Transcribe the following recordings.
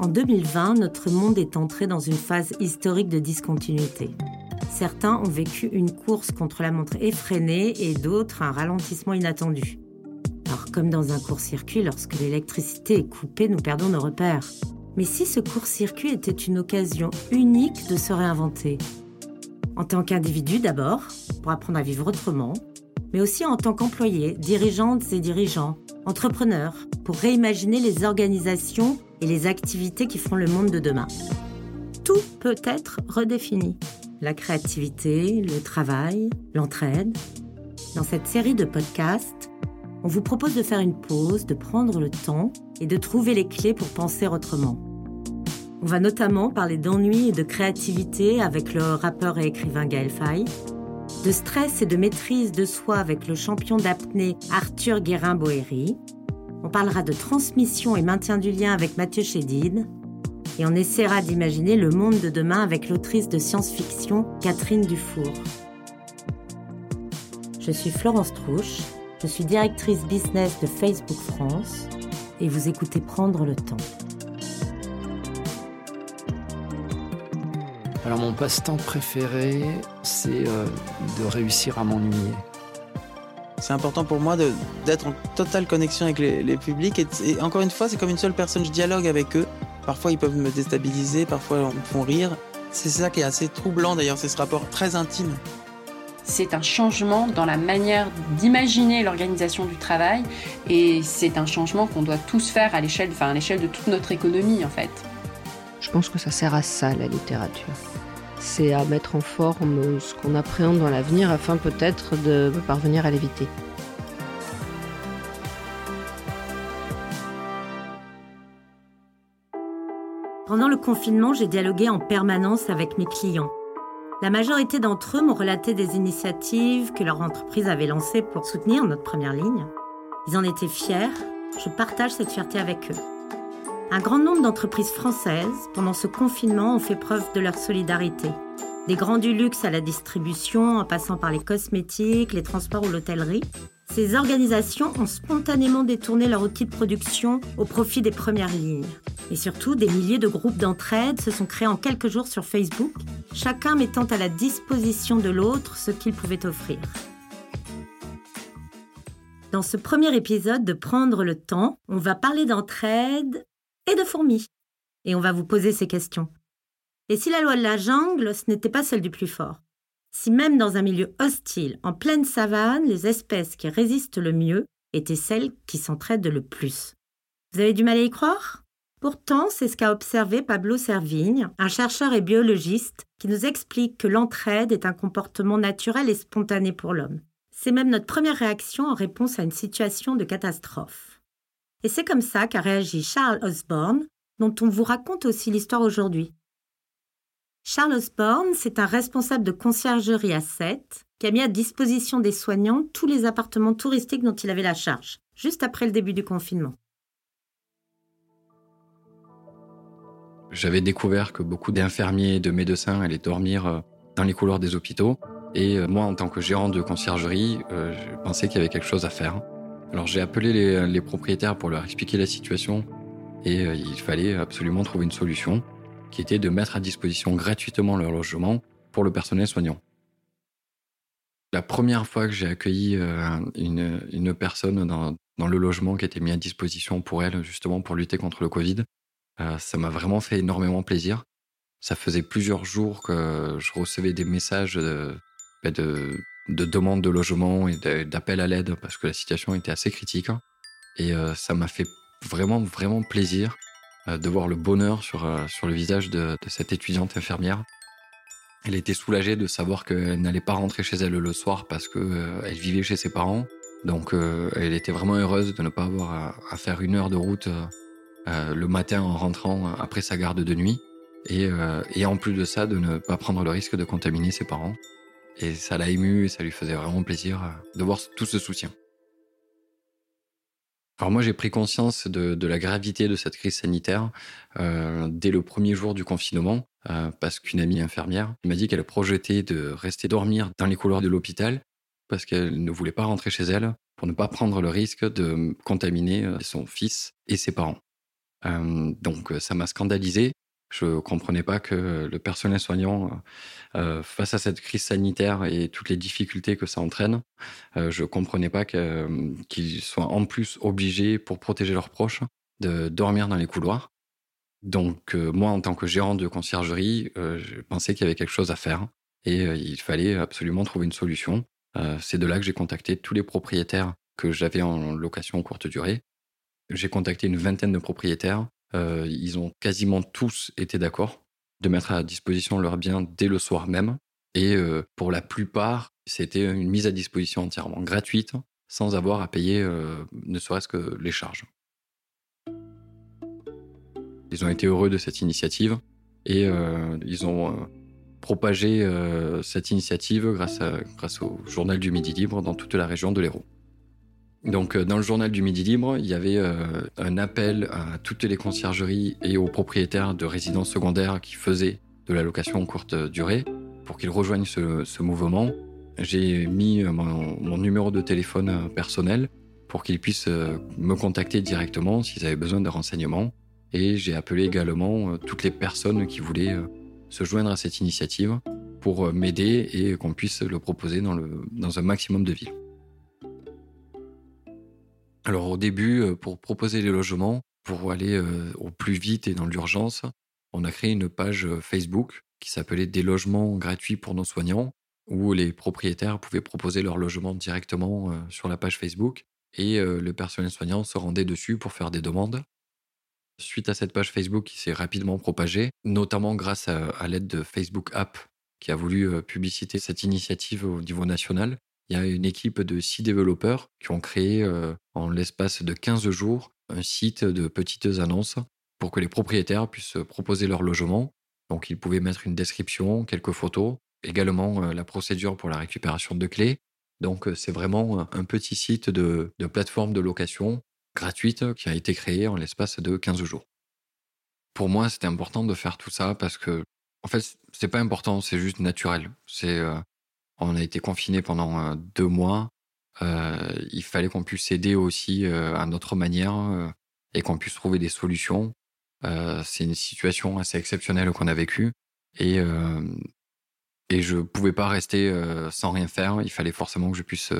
En 2020, notre monde est entré dans une phase historique de discontinuité. Certains ont vécu une course contre la montre effrénée et d'autres un ralentissement inattendu. Alors comme dans un court-circuit, lorsque l'électricité est coupée, nous perdons nos repères. Mais si ce court-circuit était une occasion unique de se réinventer? En tant qu'individu d'abord, pour apprendre à vivre autrement, mais aussi en tant qu'employé, dirigeantes et dirigeants, entrepreneurs, pour réimaginer les organisations et les activités qui feront le monde de demain. Tout peut être redéfini. La créativité, le travail, l'entraide. Dans cette série de podcasts, on vous propose de faire une pause, de prendre le temps et de trouver les clés pour penser autrement. On va notamment parler d'ennui et de créativité avec le rappeur et écrivain Gaël Faye, de stress et de maîtrise de soi avec le champion d'apnée Arthur Guérin-Boéry, on parlera de transmission et maintien du lien avec Mathieu Chédid. Et on essaiera d'imaginer le monde de demain avec l'autrice de science-fiction Catherine Dufour. Je suis Florence Trouche, je suis directrice business de Facebook France et vous écoutez Prendre le temps. Alors mon passe-temps préféré, c'est euh, de réussir à m'ennuyer. C'est important pour moi d'être en totale connexion avec les, publics. Et, encore une fois, c'est comme une seule personne, je dialogue avec eux. Parfois, ils peuvent me déstabiliser, parfois, ils me font rire. C'est ça qui est assez troublant d'ailleurs, c'est ce rapport très intime. C'est un changement dans la manière d'imaginer l'organisation du travail et c'est un changement qu'on doit tous faire à l'échelle, enfin à l'échelle de toute notre économie en fait. Je pense que ça sert à ça la littérature c'est à mettre en forme ce qu'on appréhende dans l'avenir afin peut-être de parvenir à l'éviter. Pendant le confinement, j'ai dialogué en permanence avec mes clients. La majorité d'entre eux m'ont relaté des initiatives que leur entreprise avait lancées pour soutenir notre première ligne. Ils en étaient fiers. Je partage cette fierté avec eux. Un grand nombre d'entreprises françaises, pendant ce confinement, ont fait preuve de leur solidarité. Des grands du luxe à la distribution, en passant par les cosmétiques, les transports ou l'hôtellerie, ces organisations ont spontanément détourné leur outil de production au profit des premières lignes. Et surtout, des milliers de groupes d'entraide se sont créés en quelques jours sur Facebook, chacun mettant à la disposition de l'autre ce qu'il pouvait offrir. Dans ce premier épisode de Prendre le temps, on va parler d'entraide et de fourmis. Et on va vous poser ces questions. Et si la loi de la jungle, ce n'était pas celle du plus fort? Si même dans un milieu hostile, en pleine savane, les espèces qui résistent le mieux étaient celles qui s'entraident le plus? Vous avez du mal à y croire? Pourtant, c'est ce qu'a observé Pablo Servigne, un chercheur et biologiste, qui nous explique que l'entraide est un comportement naturel et spontané pour l'homme. C'est même notre première réaction en réponse à une situation de catastrophe. Et c'est comme ça qu'a réagi Charles Osborne, dont on vous raconte aussi l'histoire aujourd'hui. Charles Osborne, c'est un responsable de conciergerie à Sète qui a mis à disposition des soignants tous les appartements touristiques dont il avait la charge, juste après le début du confinement. J'avais découvert que beaucoup d'infirmiers et de médecins allaient dormir euh, dans les couloirs des hôpitaux. Et euh, moi, en tant que gérant de conciergerie, euh, je pensais qu'il y avait quelque chose à faire. Alors j'ai appelé les, propriétaires pour leur expliquer la situation et euh, il fallait absolument trouver une solution qui était de mettre à disposition gratuitement leur logement pour le personnel soignant. La première fois que j'ai accueilli euh, une, personne dans, le logement qui était mis à disposition pour elle, justement pour lutter contre le Covid, euh, ça m'a vraiment fait énormément plaisir. Ça faisait plusieurs jours que je recevais des messages de, de de demandes de logement et d'appels à l'aide parce que la situation était assez critique. Et euh, ça m'a fait vraiment, vraiment plaisir euh, de voir le bonheur sur, euh, sur le visage de, cette étudiante infirmière. Elle était soulagée de savoir qu'elle n'allait pas rentrer chez elle le soir parce qu'elle vivait chez ses parents. Donc elle était vraiment heureuse de ne pas avoir à, faire une heure de route le matin en rentrant après sa garde de nuit. Et en plus de ça, de ne pas prendre le risque de contaminer ses parents. Et ça l'a ému et ça lui faisait vraiment plaisir euh, de voir tout ce soutien. Alors moi j'ai pris conscience de, la gravité de cette crise sanitaire euh, dès le premier jour du confinement euh, parce qu'une amie infirmière m'a dit qu'elle projetait de rester dormir dans les couloirs de l'hôpital parce qu'elle ne voulait pas rentrer chez elle pour ne pas prendre le risque de contaminer son fils et ses parents. donc ça m'a scandalisé. Je ne comprenais pas que le personnel soignant, face à cette crise sanitaire et toutes les difficultés que ça entraîne, je ne comprenais pas qu'ils soient en plus obligés, pour protéger leurs proches, de dormir dans les couloirs. Donc moi, en tant que gérant de conciergerie, je pensais qu'il y avait quelque chose à faire et il fallait absolument trouver une solution. C'est de là que j'ai contacté tous les propriétaires que j'avais en location courte durée. J'ai contacté une vingtaine de propriétaires euh, ils ont quasiment tous été d'accord de mettre à disposition leurs biens dès le soir même. Et euh, pour la plupart, c'était une mise à disposition entièrement gratuite, sans avoir à payer euh, ne serait-ce que les charges. Ils ont été heureux de cette initiative et ils ont propagé cette initiative grâce, grâce au journal du Midi Libre dans toute la région de l'Hérault. Donc, euh, dans le journal du Midi Libre, il y avait euh, un appel à toutes les conciergeries et aux propriétaires de résidences secondaires qui faisaient de la location courte durée pour qu'ils rejoignent ce, mouvement. J'ai mis euh, mon, numéro de téléphone personnel pour qu'ils puissent me contacter directement s'ils avaient besoin de renseignements. Et j'ai appelé également toutes les personnes qui voulaient se joindre à cette initiative pour m'aider et qu'on puisse le proposer dans un maximum de villes. Alors au début, euh, pour proposer les logements, pour aller euh, au plus vite et dans l'urgence, on a créé une page euh, Facebook qui s'appelait Des logements gratuits pour nos soignants, où les propriétaires pouvaient proposer leur logement directement sur la page Facebook et le personnel soignant se rendait dessus pour faire des demandes. Suite à cette page Facebook qui s'est rapidement propagée, notamment grâce à, l'aide de Facebook App qui a voulu publiciter cette initiative au niveau national, il y a une équipe de six développeurs qui ont créé euh, en l'espace de 15 jours un site de petites annonces pour que les propriétaires puissent proposer leur logement. Donc ils pouvaient mettre une description, quelques photos, également euh, la procédure pour la récupération de clés. Donc euh, c'est vraiment un petit site de, de plateforme de location gratuite qui a été créé en l'espace de 15 jours. Pour moi, c'était important de faire tout ça parce que, en fait, c'est pas important, c'est juste naturel. C'est on a été confinés pendant euh, deux mois. Euh, il fallait qu'on puisse aider aussi euh, à notre manière et qu'on puisse trouver des solutions. c'est une situation assez exceptionnelle qu'on a vécue et et je pouvais pas rester sans rien faire. Il fallait forcément que je puisse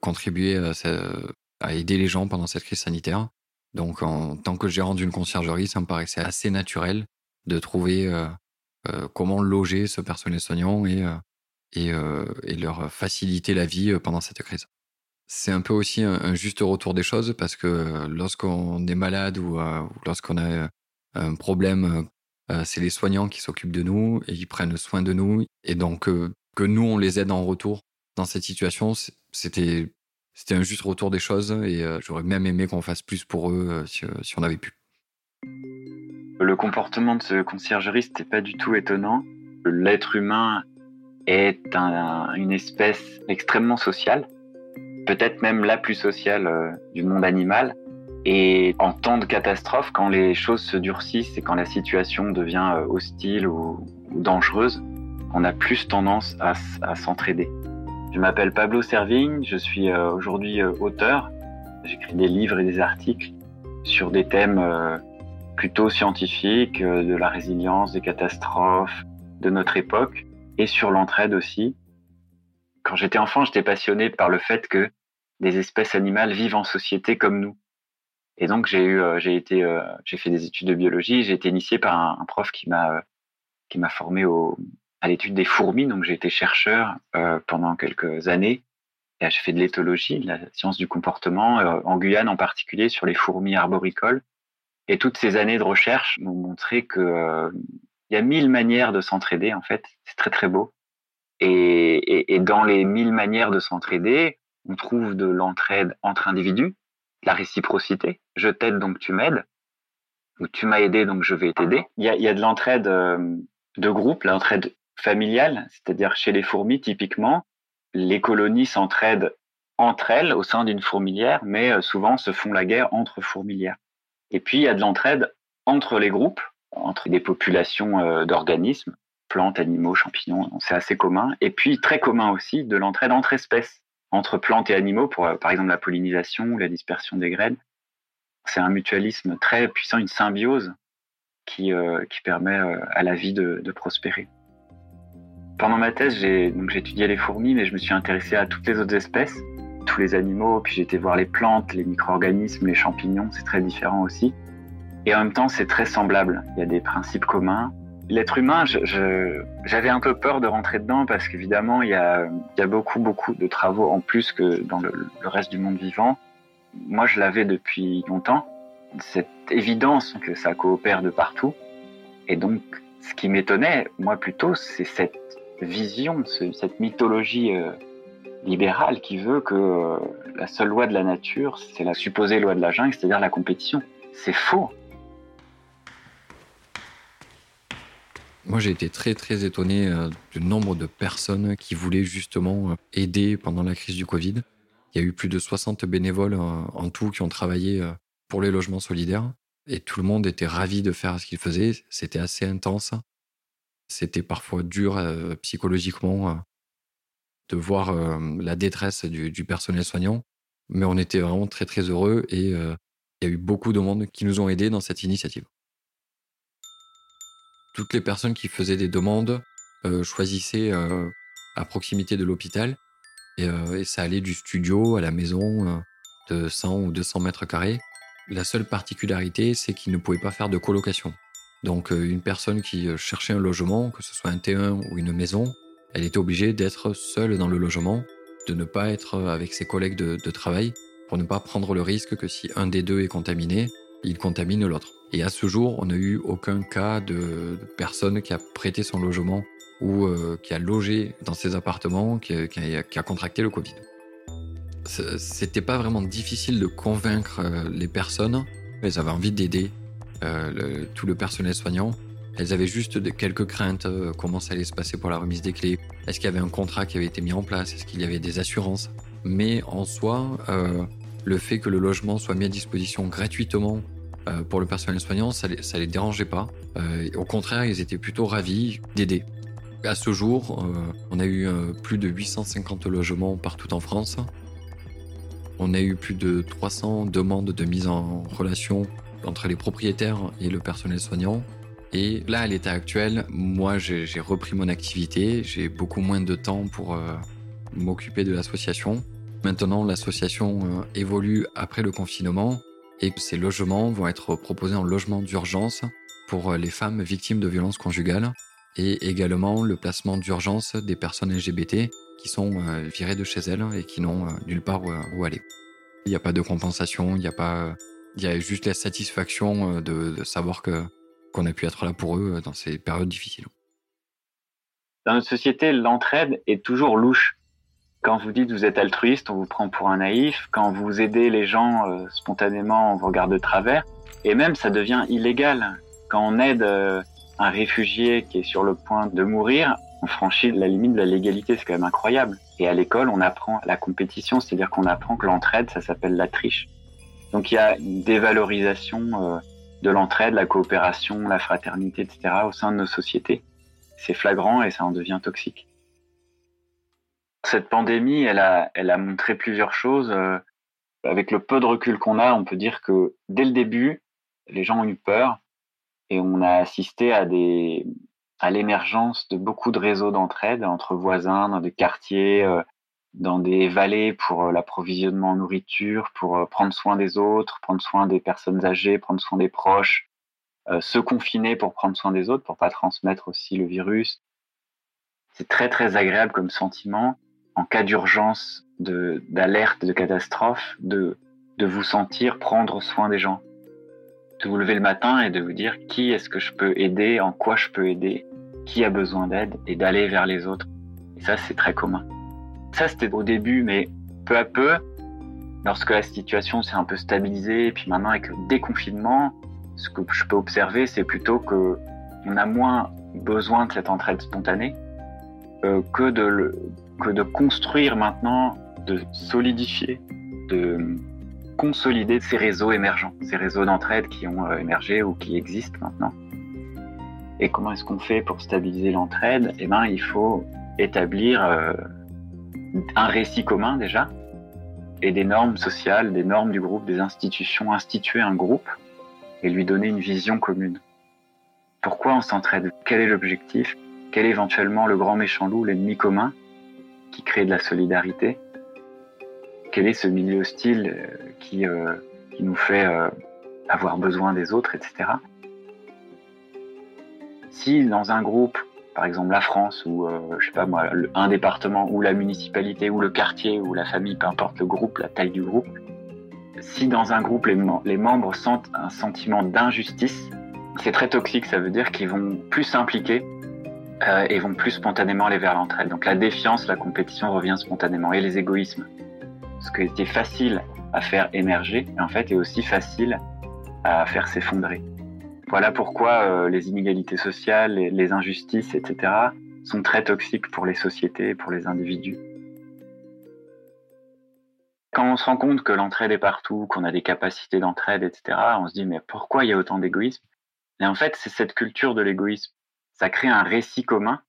contribuer à, aider les gens pendant cette crise sanitaire. Donc, en tant que gérant d'une conciergerie, ça me paraissait assez naturel de trouver comment loger ce personnel soignant et et, leur faciliter la vie pendant cette crise. C'est un peu aussi un, juste retour des choses parce que lorsqu'on est malade ou, lorsqu'on a un problème, c'est les soignants qui s'occupent de nous et ils prennent soin de nous. Et donc, que nous, on les aide en retour dans cette situation, c'était un juste retour des choses et j'aurais même aimé qu'on fasse plus pour eux si, on avait pu. Le comportement de ce conciergerie, n'était pas du tout étonnant. L'être humain est une espèce extrêmement sociale, peut-être même la plus sociale euh, du monde animal. Et en temps de catastrophe, quand les choses se durcissent et quand la situation devient euh, hostile ou, dangereuse, on a plus tendance à, s'entraider. Je m'appelle Pablo Servigne, je suis euh, aujourd'hui auteur. J'écris des livres et des articles sur des thèmes plutôt scientifiques, de la résilience, des catastrophes, de notre époque et sur l'entraide aussi. Quand j'étais enfant, j'étais passionné par le fait que des espèces animales vivent en société comme nous. Et donc j'ai eu, euh, j'ai été, euh, j'ai fait des études de biologie. J'ai été initié par un, prof qui m'a, euh, qui m'a formé au, à l'étude des fourmis. Donc j'ai été chercheur pendant quelques années. Et j'ai fait de l'éthologie, de la science du comportement, en Guyane en particulier, sur les fourmis arboricoles. Et toutes ces années de recherche m'ont montré que il y a mille manières de s'entraider, en fait. C'est très, très beau. Et, dans les mille manières de s'entraider, on trouve de l'entraide entre individus, la réciprocité. Je t'aide, donc tu m'aides. Ou tu m'as aidé, donc je vais t'aider. Il y a, il y a de l'entraide euh, de groupe, l'entraide familiale, c'est-à-dire chez les fourmis, typiquement, les colonies s'entraident entre elles au sein d'une fourmilière, mais euh, souvent se font la guerre entre fourmilières. Et puis, il y a de l'entraide entre les groupes, entre des populations euh, d'organismes, plantes, animaux, champignons, c'est assez commun. Et puis très commun aussi de l'entraide entre espèces, entre plantes et animaux, pour euh, par exemple la pollinisation ou la dispersion des graines. C'est un mutualisme très puissant, une symbiose qui, euh, qui permet à la vie de, prospérer. Pendant ma thèse, j'ai j'étudiais les fourmis, mais je me suis intéressé à toutes les autres espèces, tous les animaux, puis j'ai été voir les plantes, les micro-organismes, les champignons, c'est très différent aussi. Et en même temps, c'est très semblable. Il y a des principes communs. L'être humain, j'avais un peu peur de rentrer dedans parce qu'évidemment, il y a, beaucoup, beaucoup de travaux en plus que dans le, le reste du monde vivant. Moi, je l'avais depuis longtemps, cette évidence que ça coopère de partout. Et donc, ce qui m'étonnait, moi plutôt, c'est cette vision, cette mythologie euh, libérale qui veut que euh, la seule loi de la nature, c'est la supposée loi de la jungle, c'est-à-dire la compétition. C'est faux. Moi, j'ai été très, très étonné euh, du nombre de personnes qui voulaient justement aider pendant la crise du Covid. Il y a eu plus de 60 bénévoles en tout qui ont travaillé pour les logements solidaires. Et tout le monde était ravi de faire ce qu'il faisait. C'était assez intense. C'était parfois dur euh, psychologiquement euh, de voir euh, la détresse du, personnel soignant. Mais on était vraiment très très heureux et il y a eu beaucoup de monde qui nous ont aidés dans cette initiative. Toutes les personnes qui faisaient des demandes choisissaient à proximité de l'hôpital et, et, ça allait du studio à la maison de 100 ou 200 mètres carrés. La seule particularité, c'est qu'ils ne pouvaient pas faire de colocation. Donc euh, une personne qui euh, cherchait un logement, que ce soit un T1 ou une maison, elle était obligée d'être seule dans le logement, de ne pas être euh, avec ses collègues de, travail, pour ne pas prendre le risque que si un des deux est contaminé, il contamine l'autre. Et à ce jour, on n'a eu aucun cas de, personne qui a prêté son logement ou qui a logé dans ses appartements, qui, a, contracté le Covid. C'était pas vraiment difficile de convaincre les personnes, elles avaient envie d'aider euh, tout le personnel soignant. Elles avaient juste quelques craintes, euh, comment ça allait se passer pour la remise des clés, est-ce qu'il y avait un contrat qui avait été mis en place, est-ce qu'il y avait des assurances? Mais en soi, euh, le fait que le logement soit mis à disposition gratuitement pour le personnel soignant, ça ça les dérangeait pas. au contraire, ils étaient plutôt ravis d'aider. À ce jour, on a eu plus de 850 logements partout en France. On a eu plus de 300 demandes de mise en relation entre les propriétaires et le personnel soignant. Et là, à l'état actuel, moi, j'ai repris mon activité. J'ai beaucoup moins de temps pour euh, m'occuper de l'association. Maintenant, l'association euh, évolue après le confinement et ces logements vont être proposés en logement d'urgence pour euh, les femmes victimes de violences conjugales et également le placement d'urgence des personnes LGBT qui sont virées de chez elles et qui n'ont nulle part où aller. Il n'y a pas de compensation, il n'y a pas il y a juste la satisfaction euh, de, savoir que qu'on a pu être là pour eux euh, dans ces périodes difficiles. Dans notre société, l'entraide est toujours louche. Quand vous dites vous êtes altruiste, on vous prend pour un naïf. Quand vous aidez les gens euh, spontanément, on vous regarde de travers. Et même, ça devient illégal. Quand on aide un réfugié qui est sur le point de mourir, on franchit la limite de la légalité. C'est quand même incroyable. Et à l'école, on apprend la compétition, c'est-à-dire qu'on apprend que l'entraide, ça s'appelle la triche. Donc il y a une dévalorisation euh, de l'entraide, la coopération, la fraternité, etc. au sein de nos sociétés. C'est flagrant et ça en devient toxique. Cette pandémie, elle a, montré plusieurs choses. Euh, avec le peu de recul qu'on a, on peut dire que dès le début, les gens ont eu peur et on a assisté à l'émergence de beaucoup de réseaux d'entraide entre voisins dans des quartiers, euh, dans des vallées pour euh, l'approvisionnement en nourriture, pour prendre soin des autres, prendre soin des personnes âgées, prendre soin des proches, se confiner pour prendre soin des autres, pour pas transmettre aussi le virus. C'est très très agréable comme sentiment en cas d'urgence, d'alerte, de catastrophe, de de vous sentir prendre soin des gens, de vous lever le matin et de vous dire qui est-ce que je peux aider, en quoi je peux aider, qui a besoin d'aide et d'aller vers les autres. Et ça c'est très commun. Ça, c'était au début, mais peu à peu, lorsque la situation s'est un peu stabilisée, et puis maintenant avec le déconfinement, ce que je peux observer, c'est plutôt que on a moins besoin de cette entraide spontanée euh, que, de construire maintenant, de solidifier, de consolider ces réseaux émergents, ces réseaux d'entraide qui ont euh, émergé ou qui existent maintenant. Et comment est-ce qu'on fait pour stabiliser l'entraide? Eh ben, il faut établir euh, un récit commun déjà, et des normes sociales, des normes du groupe, des institutions, instituer un groupe et lui donner une vision commune. Pourquoi on s'entraide? Quel est l'objectif? Quel est éventuellement le grand méchant loup, l'ennemi commun qui crée de la solidarité? Quel est ce milieu hostile euh, qui, euh, qui nous fait euh, avoir besoin des autres, etc. Si dans un groupe, par exemple la France ou je sais pas moi, un département ou la municipalité ou le quartier ou la famille, peu importe le groupe, la taille du groupe, si dans un groupe les membres sentent un sentiment d'injustice, c'est très toxique, ça veut dire qu'ils vont plus s'impliquer euh, et vont plus spontanément aller vers l'entraide. Donc la défiance, la compétition revient spontanément et les égoïsmes. Ce qui était facile à faire émerger, en fait, est aussi facile à faire s'effondrer. Voilà pourquoi euh, les inégalités sociales, les, injustices, etc., sont très toxiques pour les sociétés et pour les individus. Quand on se rend compte que l'entraide est partout, qu'on a des capacités d'entraide, etc., on se dit mais pourquoi il y a autant d'égoïsme? Et en fait, c'est cette culture de l'égoïsme. Ça crée un récit commun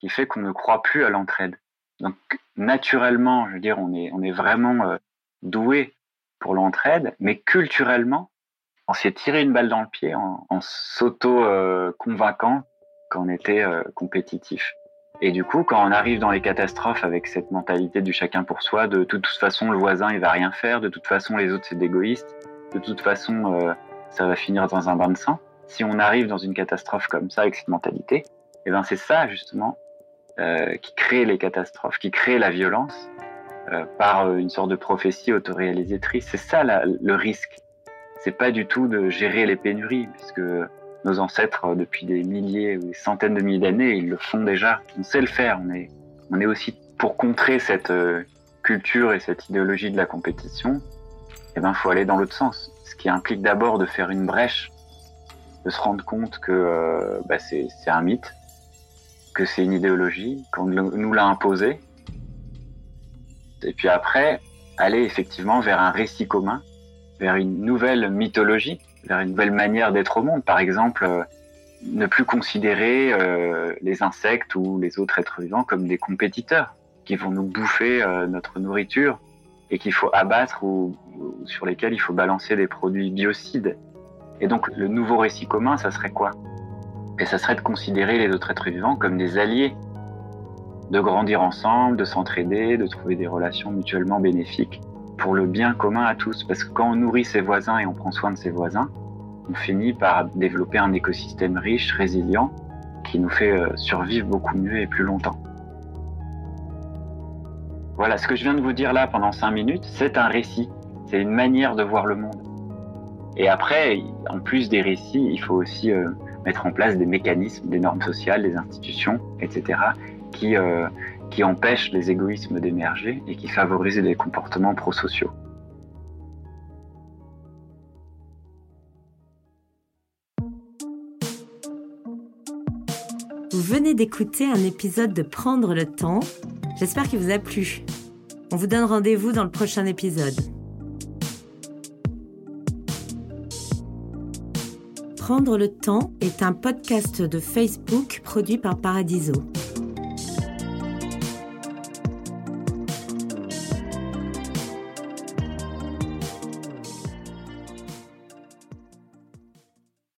qui fait qu'on ne croit plus à l'entraide. Donc, naturellement, je veux dire, on est, on est vraiment euh, doué pour l'entraide, mais culturellement, on s'est tiré une balle dans le pied en, s'auto-convainquant qu'on était euh, compétitif. Et du coup, quand on arrive dans les catastrophes avec cette mentalité du chacun pour soi, de, toute façon, le voisin, il va rien faire, de toute façon, les autres, c'est d'égoïstes, de toute façon, euh, ça va finir dans un bain de sang, si on arrive dans une catastrophe comme ça avec cette mentalité, et eh ben c'est ça justement euh, qui crée les catastrophes, qui crée la violence euh, par euh, une sorte de prophétie autoréalisatrice. C'est ça le risque. C'est pas du tout de gérer les pénuries, puisque nos ancêtres depuis des milliers ou des centaines de milliers d'années, ils le font déjà. On sait le faire. On est, on est aussi pour contrer cette culture et cette idéologie de la compétition. Eh ben, faut aller dans l'autre sens, ce qui implique d'abord de faire une brèche de se rendre compte que euh, bah, c'est un mythe, que c'est une idéologie, qu'on nous l'a imposé. Et puis après, aller effectivement vers un récit commun, vers une nouvelle mythologie, vers une nouvelle manière d'être au monde. Par exemple, euh, ne plus considérer euh, les insectes ou les autres êtres vivants comme des compétiteurs qui vont nous bouffer notre nourriture et qu'il faut abattre ou, sur lesquels il faut balancer des produits biocides. Et donc le nouveau récit commun, ça serait quoi? Et ça serait de considérer les autres êtres vivants comme des alliés, de grandir ensemble, de s'entraider, de trouver des relations mutuellement bénéfiques pour le bien commun à tous. Parce que quand on nourrit ses voisins et on prend soin de ses voisins, on finit par développer un écosystème riche, résilient, qui nous fait euh, survivre beaucoup mieux et plus longtemps. Voilà, ce que je viens de vous dire là pendant cinq minutes, c'est un récit, c'est une manière de voir le monde. Et après, en plus des récits, il faut aussi euh, mettre en place des mécanismes, des normes sociales, des institutions, etc., qui, euh, qui empêchent les égoïsmes d'émerger et qui favorisent des comportements prosociaux. Vous venez d'écouter un épisode de Prendre le temps. J'espère qu'il vous a plu. On vous donne rendez-vous dans le prochain épisode. Prendre le temps est un podcast de Facebook produit par Paradiso.